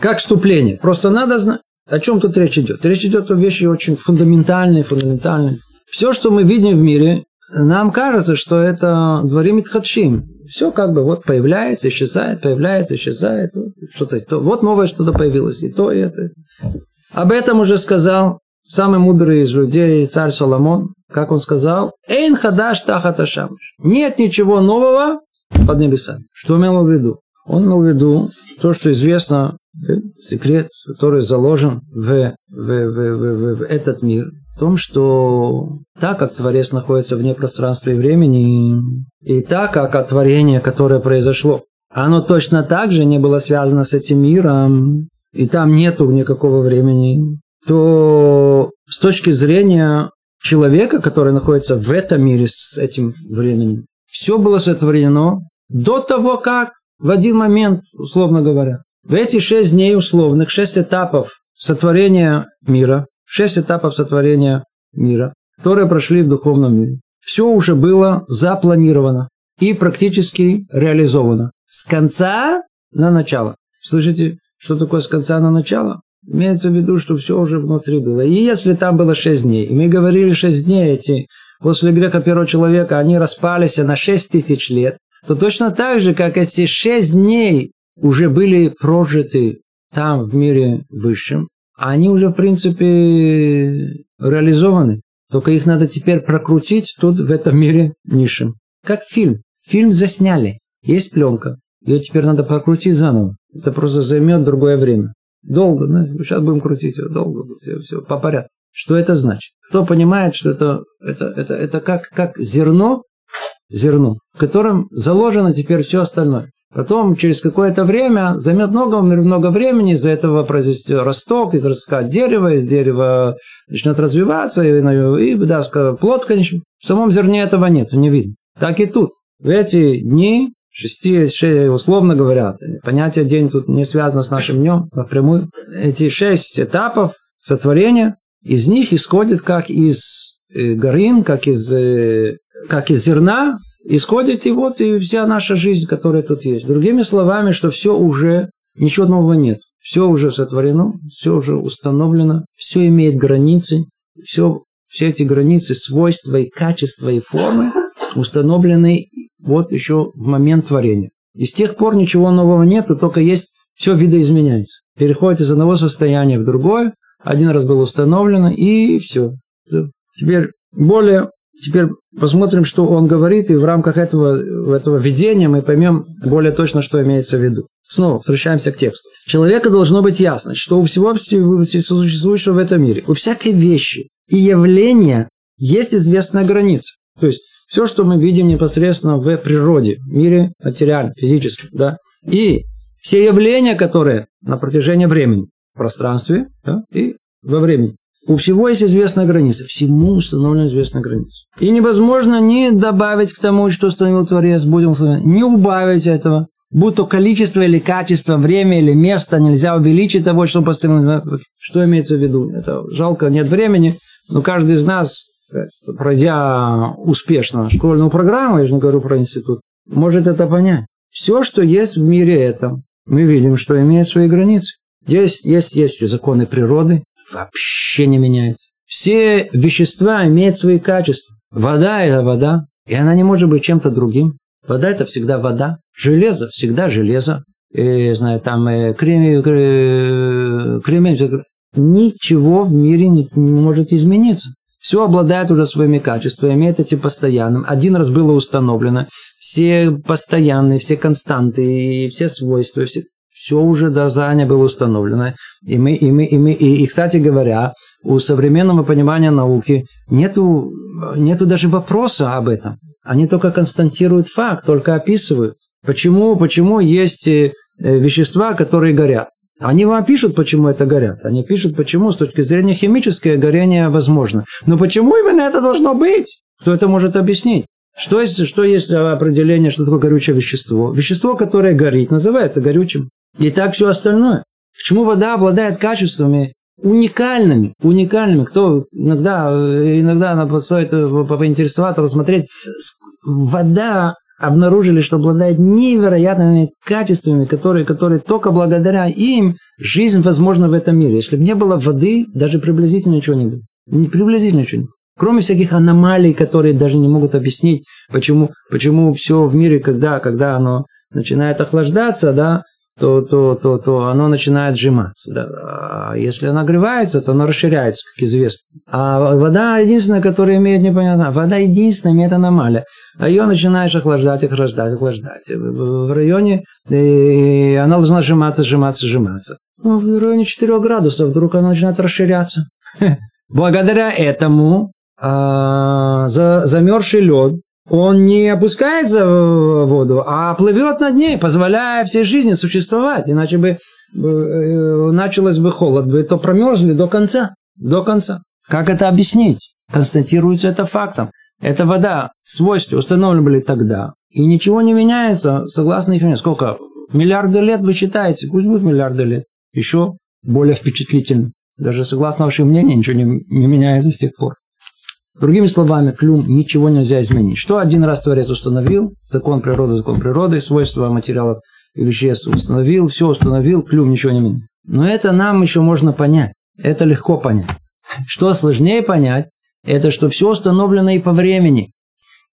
Как вступление. Просто надо знать, о чем тут речь идет. Речь идет о вещи очень фундаментальные, фундаментальные. Все, что мы видим в мире, нам кажется, что это дворим Итхадшим. Все как бы вот появляется, исчезает, появляется, исчезает. Что-то, то, вот новое что-то появилось, и то, и это. Об этом уже сказал самый мудрый из людей, царь Соломон. Как он сказал? Эйн хадаш тахаташам. Нет ничего нового под небесами. Что имел в виду? Он имел в виду то, что известно, э, секрет, который заложен в, в, в, в, в этот мир, в том, что так как Творец находится вне пространства и времени, и так как творение, которое произошло, оно точно так же не было связано с этим миром, и там нету никакого времени, то с точки зрения человека, который находится в этом мире с этим временем, все было сотворено до того, как в один момент, условно говоря, в эти шесть дней условных, шесть этапов сотворения мира, шесть этапов сотворения мира, которые прошли в духовном мире, все уже было запланировано и практически реализовано. С конца на начало. Слышите, что такое с конца на начало? Имеется в виду, что все уже внутри было. И если там было шесть дней, и мы говорили шесть дней, эти после греха первого человека, они распались на 6 тысяч лет, то точно так же, как эти 6 дней уже были прожиты там, в мире высшем, они уже, в принципе, реализованы. Только их надо теперь прокрутить тут, в этом мире низшем. Как фильм. Фильм засняли. Есть пленка. Ее теперь надо прокрутить заново. Это просто займет другое время. Долго, знаете, сейчас будем крутить долго, все, все, по порядку. Что это значит? Кто понимает, что это, это, это, это как, как зерно, зерно, в котором заложено теперь все остальное. Потом, через какое-то время, займет много, много времени, из-за этого произойдет росток, из ростка дерева, из дерева начнет развиваться, и, и да, плод, конечно. В самом зерне этого нет, не видно. Так и тут. В эти дни шести, условно говоря, понятие день тут не связано с нашим днем напрямую. Эти шесть этапов сотворения, из них исходит как из э, горин, как из, э, как из зерна, исходит и вот и вся наша жизнь, которая тут есть. Другими словами, что все уже, ничего нового нет. Все уже сотворено, все уже установлено, все имеет границы, все, все эти границы, свойства и качества и формы установлены вот еще в момент творения. И с тех пор ничего нового нету, только есть все видоизменяется. Переходит из одного состояния в другое, один раз было установлено, и все. Теперь более Теперь посмотрим, что он говорит, и в рамках этого, этого видения мы поймем более точно, что имеется в виду. Снова возвращаемся к тексту. Человека должно быть ясно, что у всего существующего в этом мире, у всякой вещи и явления есть известная граница. То есть все, что мы видим непосредственно в природе, в мире материальном, физическом, да, и все явления, которые на протяжении времени, в пространстве да, и во времени. У всего есть известная граница. Всему установлена известная граница. И невозможно ни добавить к тому, что установил Творец, будем не убавить этого. Будь то количество или качество, время или место, нельзя увеличить того, что постоянно. Что имеется в виду? Это жалко, нет времени, но каждый из нас пройдя успешно школьную программу, я же не говорю про институт, может это понять. Все, что есть в мире этом, мы видим, что имеет свои границы. Есть, есть, есть законы природы, вообще не меняются. Все вещества имеют свои качества. Вода – это вода, и она не может быть чем-то другим. Вода – это всегда вода. Железо – всегда железо. И, знаю, там э, кремень, кремень, ничего в мире не, может измениться все обладает уже своими качествами, имеет эти постоянным. Один раз было установлено, все постоянные, все константы, и все свойства, все, все уже до заранее было установлено. И, мы, и, мы, и, мы, и, и, кстати говоря, у современного понимания науки нету, нету даже вопроса об этом. Они только констатируют факт, только описывают. Почему, почему есть э, вещества, которые горят? Они вам пишут, почему это горят. Они пишут, почему с точки зрения химическое горение возможно. Но почему именно это должно быть? Кто это может объяснить? Что есть, что есть определение, что такое горючее вещество? Вещество, которое горит, называется горючим. И так все остальное. Почему вода обладает качествами уникальными, уникальными. Кто иногда, иногда стоит поинтересоваться, посмотреть. Вода обнаружили, что обладает невероятными качествами, которые, которые только благодаря им жизнь возможна в этом мире. Если бы не было воды, даже приблизительно ничего не было. Не приблизительно ничего не было. Кроме всяких аномалий, которые даже не могут объяснить, почему, почему все в мире, когда, когда оно начинает охлаждаться, да, то, то, то, то оно начинает сжиматься. Да. А если оно нагревается, то оно расширяется, как известно. А вода единственная, которая имеет непонятно. Вода единственная имеет аномалия. А ее начинаешь охлаждать, охлаждать, охлаждать. В районе и она должна сжиматься, сжиматься, сжиматься. Ну, в районе 4 градусов вдруг она начинает расширяться. Благодаря этому а, за, замерзший лед он не опускается в воду, а плывет над ней, позволяя всей жизни существовать. Иначе бы э, началось бы холод, бы то промерзли до конца. До конца. Как это объяснить? Констатируется это фактом. Эта вода, свойства установлены были тогда, и ничего не меняется, согласно их Сколько? Миллиарды лет вы считаете? Пусть будет миллиарды лет. Еще более впечатлительно. Даже согласно вашему мнению, ничего не, не меняется с тех пор. Другими словами, клюм ничего нельзя изменить. Что один раз Творец установил, закон природы, закон природы, свойства материалов и веществ установил, все установил, клюм ничего не меняет. Но это нам еще можно понять. Это легко понять. Что сложнее понять, это что все установлено и по времени.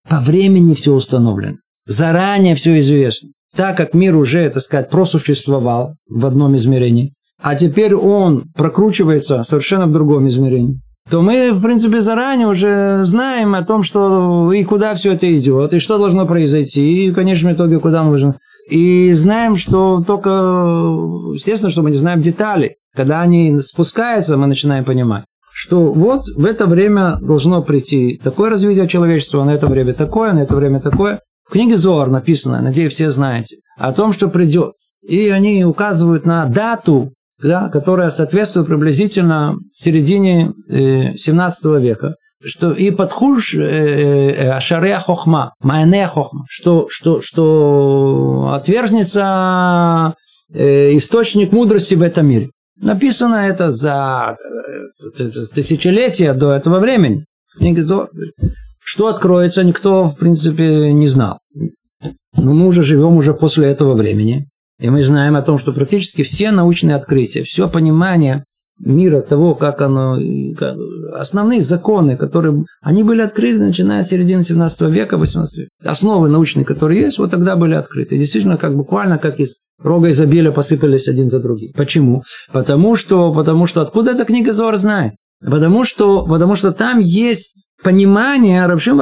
По времени все установлено. Заранее все известно. Так как мир уже, так сказать, просуществовал в одном измерении, а теперь он прокручивается совершенно в другом измерении, то мы, в принципе, заранее уже знаем о том, что и куда все это идет, и что должно произойти, и в конечном итоге куда мы должны... И знаем, что только, естественно, что мы не знаем детали. Когда они спускаются, мы начинаем понимать, что вот в это время должно прийти такое развитие человечества, на это время такое, на это время такое. В книге Зор написано, надеюсь, все знаете, о том, что придет. И они указывают на дату, да, которая соответствует приблизительно середине э, 17 века. Что и подхуш э, э, ашарея хохма, майне хохма, что, что, что отвержнется э, источник мудрости в этом мире. Написано это за э, тысячелетия до этого времени. Что откроется, никто, в принципе, не знал. Но мы уже живем уже после этого времени. И мы знаем о том, что практически все научные открытия, все понимание мира, того, как оно, основные законы, которые, они были открыты, начиная с середины 17 века, 18 века. Основы научные, которые есть, вот тогда были открыты. Действительно, как буквально, как из рога изобилия посыпались один за другим. Почему? Потому что, потому что откуда эта книга Зор знает? Потому что, потому что там есть понимание, Рабшим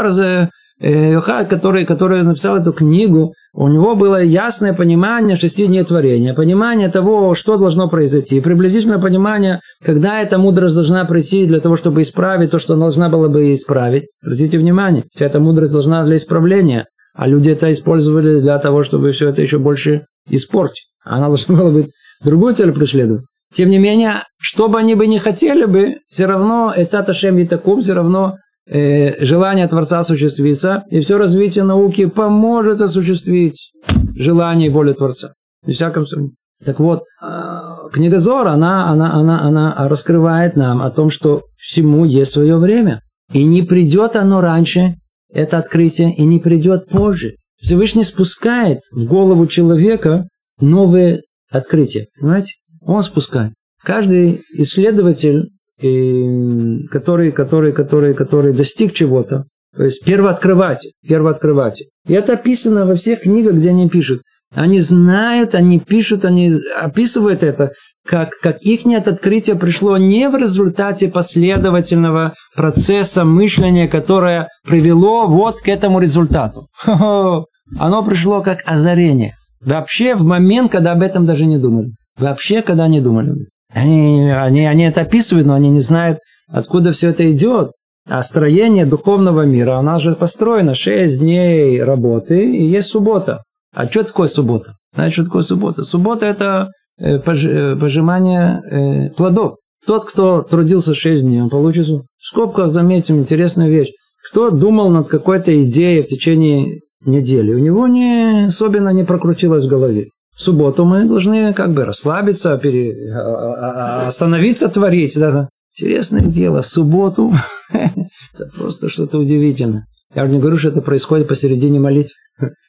Э, Йохад, который, который написал эту книгу, у него было ясное понимание шести дней творения, понимание того, что должно произойти, приблизительное понимание, когда эта мудрость должна прийти для того, чтобы исправить то, что она должна была бы исправить. Обратите внимание, вся эта мудрость должна для исправления, а люди это использовали для того, чтобы все это еще больше испортить. Она должна была быть другую цель преследовать. Тем не менее, что бы они бы не хотели бы, все равно Эцата Шем таком, все равно э, желание Творца осуществиться, и все развитие науки поможет осуществить желание и волю Творца. Без всяком сомнении. Так вот, э, книга Зора, она, она, она, она раскрывает нам о том, что всему есть свое время. И не придет оно раньше, это открытие, и не придет позже. Всевышний спускает в голову человека новые открытия. Понимаете? Он спускает. Каждый исследователь который, который, который, который достиг чего-то. То есть первооткрыватель, первооткрыватель. И это описано во всех книгах, где они пишут. Они знают, они пишут, они описывают это, как, как их открытие пришло не в результате последовательного процесса мышления, которое привело вот к этому результату. Оно пришло как озарение. Вообще в момент, когда об этом даже не думали. Вообще, когда не думали. Они, они, они это описывают, но они не знают, откуда все это идет. А строение духовного мира, она же построена 6 дней работы и есть суббота. А что такое суббота? Знаете, что такое суббота? Суббота – это э, э, пожимание э, плодов. Тот, кто трудился 6 дней, он получит... В скобках заметим интересную вещь. Кто думал над какой-то идеей в течение недели, у него не особенно не прокрутилось в голове. В субботу мы должны как бы расслабиться, пере... А, а, а, остановиться творить. Да? Интересное дело, в субботу это просто что-то удивительное. Я уже не говорю, что это происходит посередине молитв.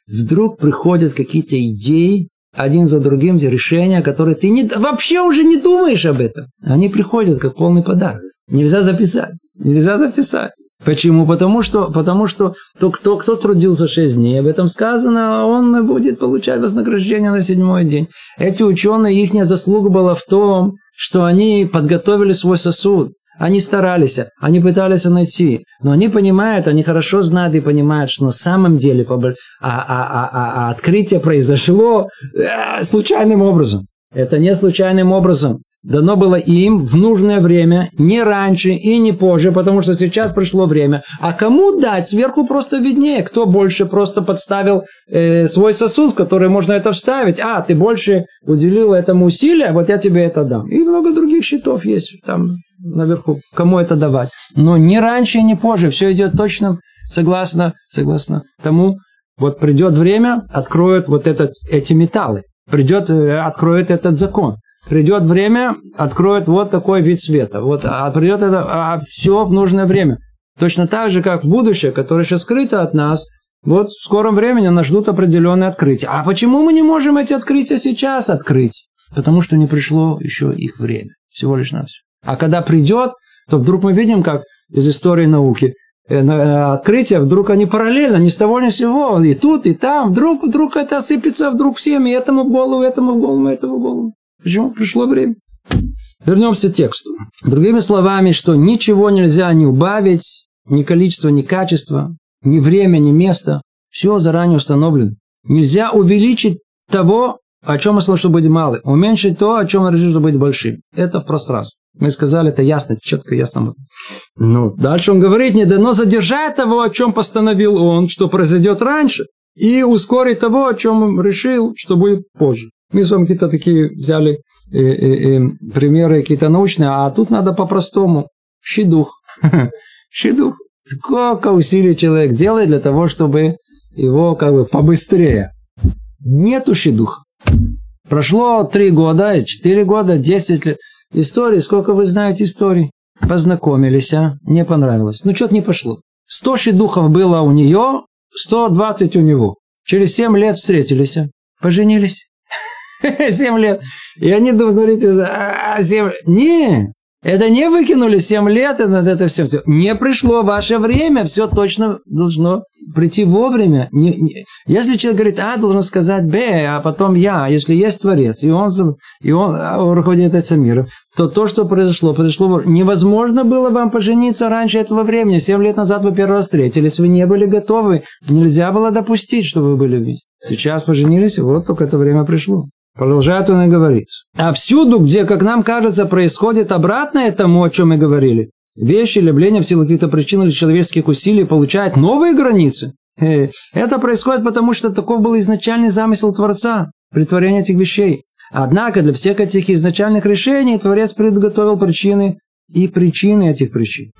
Вдруг приходят какие-то идеи, один за другим, решения, которые ты не, вообще уже не думаешь об этом. Они приходят как полный подарок. Нельзя записать. Нельзя записать. Почему? Потому что, потому что то, кто, кто трудился шесть дней, об этом сказано, он будет получать вознаграждение на седьмой день. Эти ученые, их заслуга была в том, что они подготовили свой сосуд. Они старались, они пытались найти, но они понимают, они хорошо знают и понимают, что на самом деле а, а, а, а, а открытие произошло э, случайным образом. Это не случайным образом дано было им в нужное время, не раньше и не позже, потому что сейчас пришло время. А кому дать? Сверху просто виднее, кто больше просто подставил э, свой сосуд, в который можно это вставить. А, ты больше уделил этому усилия, вот я тебе это дам. И много других счетов есть там наверху, кому это давать. Но не раньше и не позже, все идет точно согласно, согласно тому, вот придет время, откроют вот этот, эти металлы, придет, э, откроет этот закон придет время, откроет вот такой вид света. Вот, а придет это, а все в нужное время. Точно так же, как в будущее, которое еще скрыто от нас, вот в скором времени нас ждут определенные открытия. А почему мы не можем эти открытия сейчас открыть? Потому что не пришло еще их время. Всего лишь на все. А когда придет, то вдруг мы видим, как из истории науки э, э, открытия, вдруг они параллельно, ни с того ни с сего, и тут, и там, вдруг, вдруг это осыпется вдруг всем, и этому в голову, этому в голову, этому в голову. Почему? Пришло время. Вернемся к тексту. Другими словами, что ничего нельзя не убавить, ни количество, ни качество, ни время, ни место. Все заранее установлено. Нельзя увеличить того, о чем мы слышали, что будет мало. Уменьшить то, о чем мы решили, что будет большим. Это в пространстве. Мы сказали, это ясно, четко, ясно. Ну, дальше он говорит, не дано задержать того, о чем постановил он, что произойдет раньше, и ускорить того, о чем он решил, что будет позже. Мы с вами какие-то такие взяли э, э, э, примеры какие-то научные, а тут надо по-простому. Щедух. Щедух. Сколько усилий человек делает для того, чтобы его как бы побыстрее. Нету щедуха. Прошло три года, четыре года, десять лет. Истории, сколько вы знаете историй? Познакомились, а? Не понравилось. Ну, что-то не пошло. Сто щедухов было у нее, сто двадцать у него. Через семь лет встретились, а? поженились. Семь лет. И они думают, смотрите, а, 7... Не, это не выкинули 7 лет, это, это все, все. Не пришло ваше время, все точно должно прийти вовремя. Не, не, если человек говорит А, должен сказать Б, а потом Я, если есть Творец, и он, и он, а, он руководит этим миром, то то, что произошло, произошло невозможно было вам пожениться раньше этого времени. Семь лет назад вы первый раз встретились, вы не были готовы, нельзя было допустить, чтобы вы были вместе. Сейчас поженились, вот только это время пришло. Продолжает он и говорит. А всюду, где, как нам кажется, происходит обратное тому, о чем мы говорили, вещи, явления в силу каких-то причин или человеческих усилий получают новые границы. Э, это происходит потому, что таков был изначальный замысел Творца, притворение этих вещей. Однако для всех этих изначальных решений Творец предготовил причины и причины этих причин.